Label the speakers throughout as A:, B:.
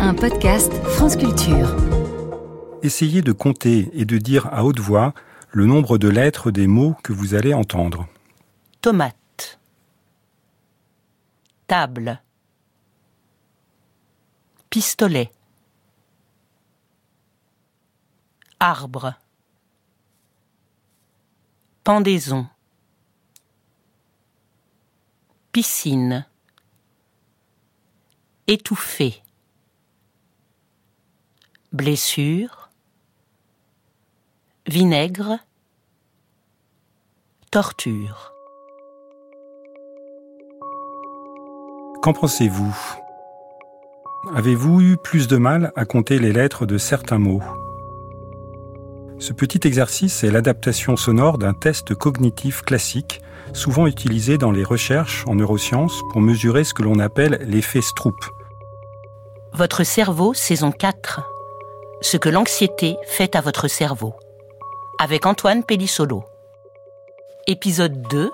A: Un podcast France Culture.
B: Essayez de compter et de dire à haute voix le nombre de lettres des mots que vous allez entendre.
C: tomate, table, pistolet, arbre, pendaison, piscine, étouffé, blessure, vinaigre, torture.
B: Qu'en pensez-vous? Avez-vous eu plus de mal à compter les lettres de certains mots? Ce petit exercice est l'adaptation sonore d'un test cognitif classique, souvent utilisé dans les recherches en neurosciences pour mesurer ce que l'on appelle l'effet Stroop.
C: Votre cerveau, saison 4. Ce que l'anxiété fait à votre cerveau. Avec Antoine Pellissolo. Épisode 2.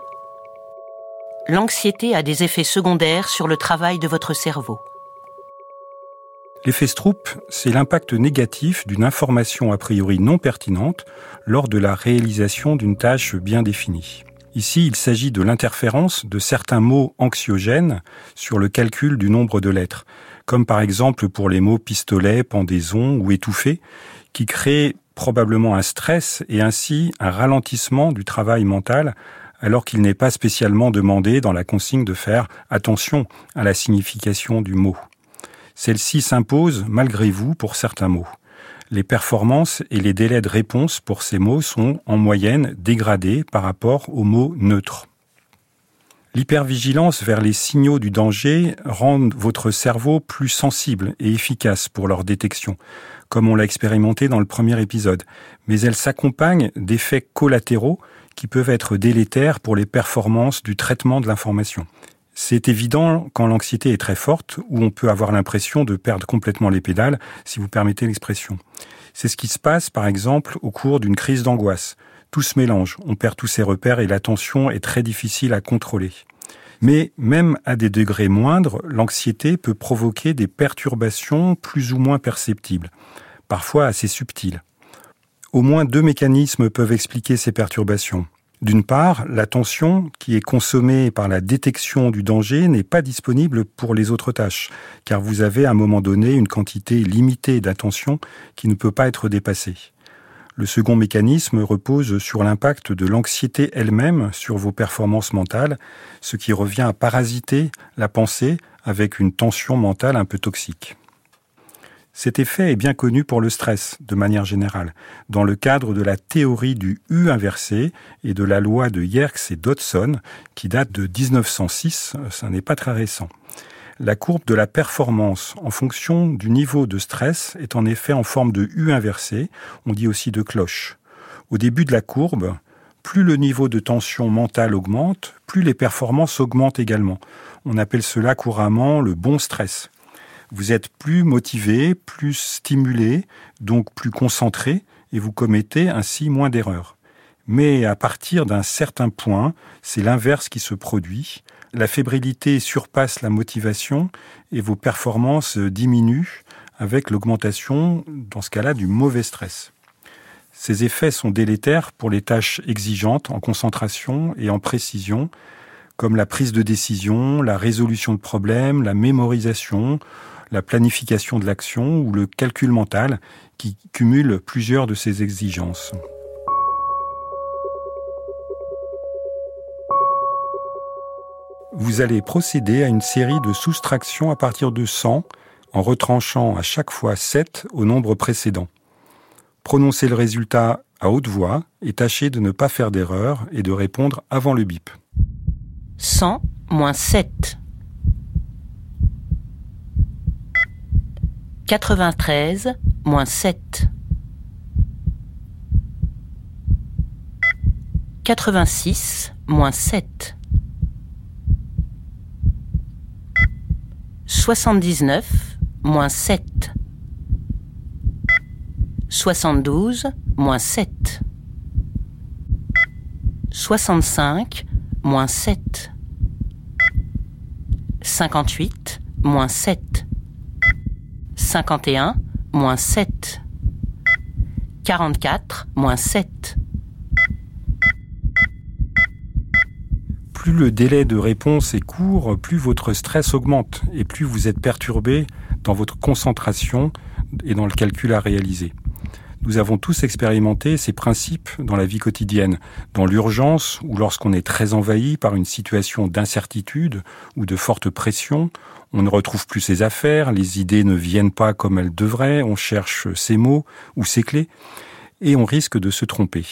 C: L'anxiété a des effets secondaires sur le travail de votre cerveau.
B: L'effet Stroop, c'est l'impact négatif d'une information a priori non pertinente lors de la réalisation d'une tâche bien définie. Ici, il s'agit de l'interférence de certains mots anxiogènes sur le calcul du nombre de lettres, comme par exemple pour les mots pistolet, pendaison ou étouffé, qui créent probablement un stress et ainsi un ralentissement du travail mental alors qu'il n'est pas spécialement demandé dans la consigne de faire attention à la signification du mot. Celle-ci s'impose malgré vous pour certains mots. Les performances et les délais de réponse pour ces mots sont en moyenne dégradés par rapport aux mots neutres. L'hypervigilance vers les signaux du danger rend votre cerveau plus sensible et efficace pour leur détection, comme on l'a expérimenté dans le premier épisode, mais elle s'accompagne d'effets collatéraux qui peuvent être délétères pour les performances du traitement de l'information. C'est évident quand l'anxiété est très forte, où on peut avoir l'impression de perdre complètement les pédales, si vous permettez l'expression. C'est ce qui se passe, par exemple, au cours d'une crise d'angoisse. Tout se mélange, on perd tous ses repères et l'attention est très difficile à contrôler. Mais même à des degrés moindres, l'anxiété peut provoquer des perturbations plus ou moins perceptibles, parfois assez subtiles. Au moins deux mécanismes peuvent expliquer ces perturbations. D'une part, l'attention qui est consommée par la détection du danger n'est pas disponible pour les autres tâches, car vous avez à un moment donné une quantité limitée d'attention qui ne peut pas être dépassée. Le second mécanisme repose sur l'impact de l'anxiété elle-même sur vos performances mentales, ce qui revient à parasiter la pensée avec une tension mentale un peu toxique. Cet effet est bien connu pour le stress, de manière générale, dans le cadre de la théorie du U inversé et de la loi de Yerkes et Dodson, qui date de 1906, ça n'est pas très récent. La courbe de la performance en fonction du niveau de stress est en effet en forme de U inversé, on dit aussi de cloche. Au début de la courbe, plus le niveau de tension mentale augmente, plus les performances augmentent également. On appelle cela couramment le bon stress. Vous êtes plus motivé, plus stimulé, donc plus concentré, et vous commettez ainsi moins d'erreurs. Mais à partir d'un certain point, c'est l'inverse qui se produit. La fébrilité surpasse la motivation et vos performances diminuent avec l'augmentation, dans ce cas-là, du mauvais stress. Ces effets sont délétères pour les tâches exigeantes en concentration et en précision, comme la prise de décision, la résolution de problèmes, la mémorisation, la planification de l'action ou le calcul mental qui cumule plusieurs de ces exigences. Vous allez procéder à une série de soustractions à partir de 100 en retranchant à chaque fois 7 au nombre précédent. Prononcez le résultat à haute voix et tâchez de ne pas faire d'erreur et de répondre avant le bip.
C: 100 moins 7. 93 moins 7. 86 moins 7. 79 moins 7. 72 moins 7. 65 moins 7. 58 moins 7. 51 moins 7. 44 moins 7.
B: Plus le délai de réponse est court, plus votre stress augmente et plus vous êtes perturbé dans votre concentration et dans le calcul à réaliser. Nous avons tous expérimenté ces principes dans la vie quotidienne, dans l'urgence ou lorsqu'on est très envahi par une situation d'incertitude ou de forte pression, on ne retrouve plus ses affaires, les idées ne viennent pas comme elles devraient, on cherche ses mots ou ses clés, et on risque de se tromper.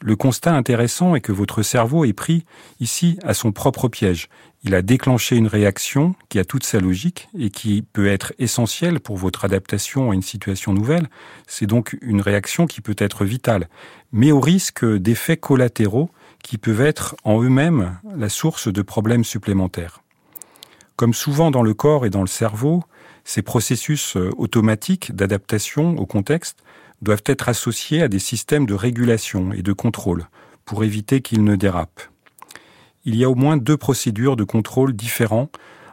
B: Le constat intéressant est que votre cerveau est pris ici à son propre piège. Il a déclenché une réaction qui a toute sa logique et qui peut être essentielle pour votre adaptation à une situation nouvelle. C'est donc une réaction qui peut être vitale, mais au risque d'effets collatéraux qui peuvent être en eux-mêmes la source de problèmes supplémentaires. Comme souvent dans le corps et dans le cerveau, ces processus automatiques d'adaptation au contexte doivent être associés à des systèmes de régulation et de contrôle pour éviter qu'ils ne dérapent. Il y a au moins deux procédures de contrôle différents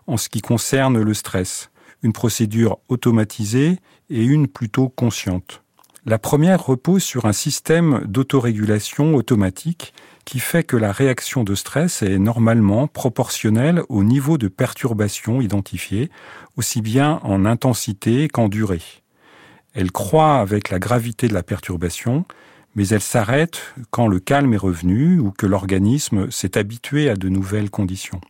B: en ce qui concerne le stress, une procédure automatisée et une plutôt consciente. La première repose sur un système d'autorégulation automatique qui fait que la réaction de stress est normalement proportionnelle au niveau de perturbation identifié, aussi bien en intensité qu'en durée. Elle croît avec la gravité de la perturbation, mais elle s'arrête quand le calme est revenu ou que l'organisme s'est habitué à de nouvelles conditions.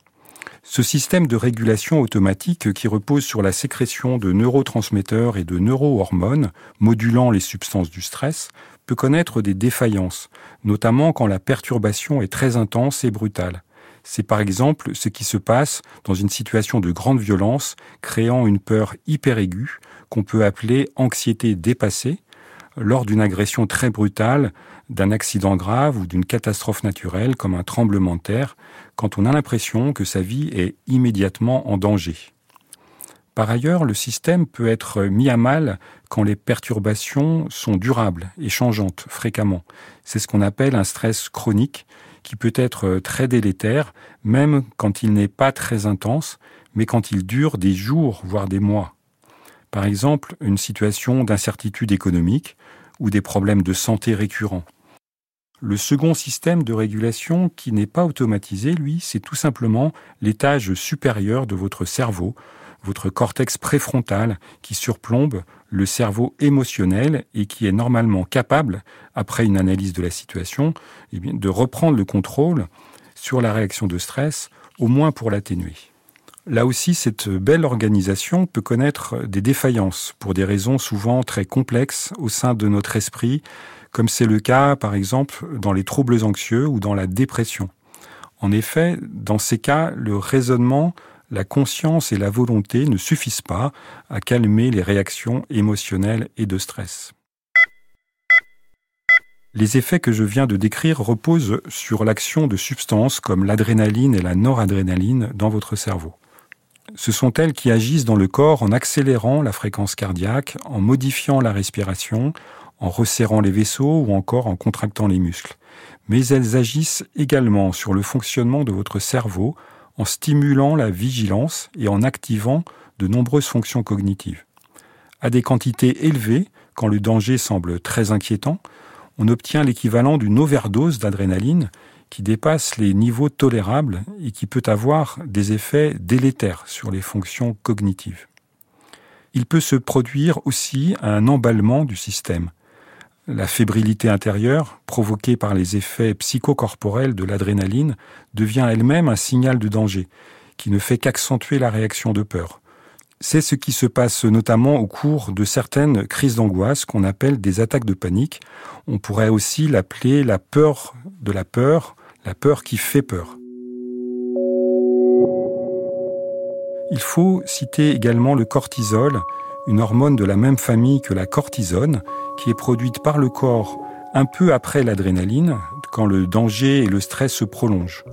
B: Ce système de régulation automatique qui repose sur la sécrétion de neurotransmetteurs et de neurohormones modulant les substances du stress peut connaître des défaillances, notamment quand la perturbation est très intense et brutale. C'est par exemple ce qui se passe dans une situation de grande violence, créant une peur hyper aiguë qu'on peut appeler anxiété dépassée lors d'une agression très brutale, d'un accident grave ou d'une catastrophe naturelle comme un tremblement de terre, quand on a l'impression que sa vie est immédiatement en danger. Par ailleurs, le système peut être mis à mal quand les perturbations sont durables et changeantes fréquemment. C'est ce qu'on appelle un stress chronique qui peut être très délétère, même quand il n'est pas très intense, mais quand il dure des jours, voire des mois. Par exemple, une situation d'incertitude économique ou des problèmes de santé récurrents. Le second système de régulation qui n'est pas automatisé, lui, c'est tout simplement l'étage supérieur de votre cerveau, votre cortex préfrontal qui surplombe le cerveau émotionnel et qui est normalement capable, après une analyse de la situation, eh de reprendre le contrôle sur la réaction de stress, au moins pour l'atténuer. Là aussi, cette belle organisation peut connaître des défaillances pour des raisons souvent très complexes au sein de notre esprit, comme c'est le cas par exemple dans les troubles anxieux ou dans la dépression. En effet, dans ces cas, le raisonnement, la conscience et la volonté ne suffisent pas à calmer les réactions émotionnelles et de stress. Les effets que je viens de décrire reposent sur l'action de substances comme l'adrénaline et la noradrénaline dans votre cerveau ce sont elles qui agissent dans le corps en accélérant la fréquence cardiaque, en modifiant la respiration, en resserrant les vaisseaux ou encore en contractant les muscles. Mais elles agissent également sur le fonctionnement de votre cerveau en stimulant la vigilance et en activant de nombreuses fonctions cognitives. À des quantités élevées, quand le danger semble très inquiétant, on obtient l'équivalent d'une overdose d'adrénaline qui dépasse les niveaux tolérables et qui peut avoir des effets délétères sur les fonctions cognitives. Il peut se produire aussi un emballement du système. La fébrilité intérieure, provoquée par les effets psychocorporels de l'adrénaline, devient elle-même un signal de danger, qui ne fait qu'accentuer la réaction de peur. C'est ce qui se passe notamment au cours de certaines crises d'angoisse qu'on appelle des attaques de panique. On pourrait aussi l'appeler la peur de la peur, la peur qui fait peur. Il faut citer également le cortisol, une hormone de la même famille que la cortisone, qui est produite par le corps un peu après l'adrénaline, quand le danger et le stress se prolongent.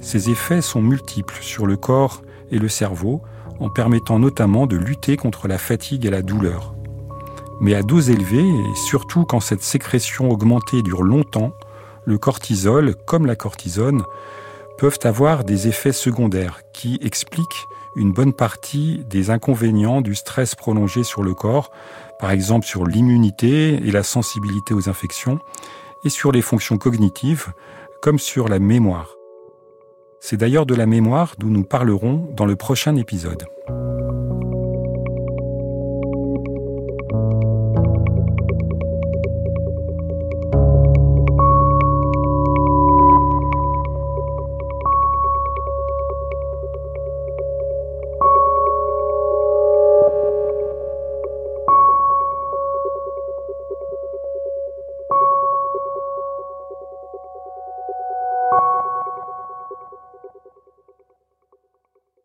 B: Ces effets sont multiples sur le corps et le cerveau, en permettant notamment de lutter contre la fatigue et la douleur. Mais à dose élevée, et surtout quand cette sécrétion augmentée dure longtemps, le cortisol, comme la cortisone, peuvent avoir des effets secondaires qui expliquent une bonne partie des inconvénients du stress prolongé sur le corps, par exemple sur l'immunité et la sensibilité aux infections, et sur les fonctions cognitives, comme sur la mémoire. C'est d'ailleurs de la mémoire d'où nous parlerons dans le prochain épisode.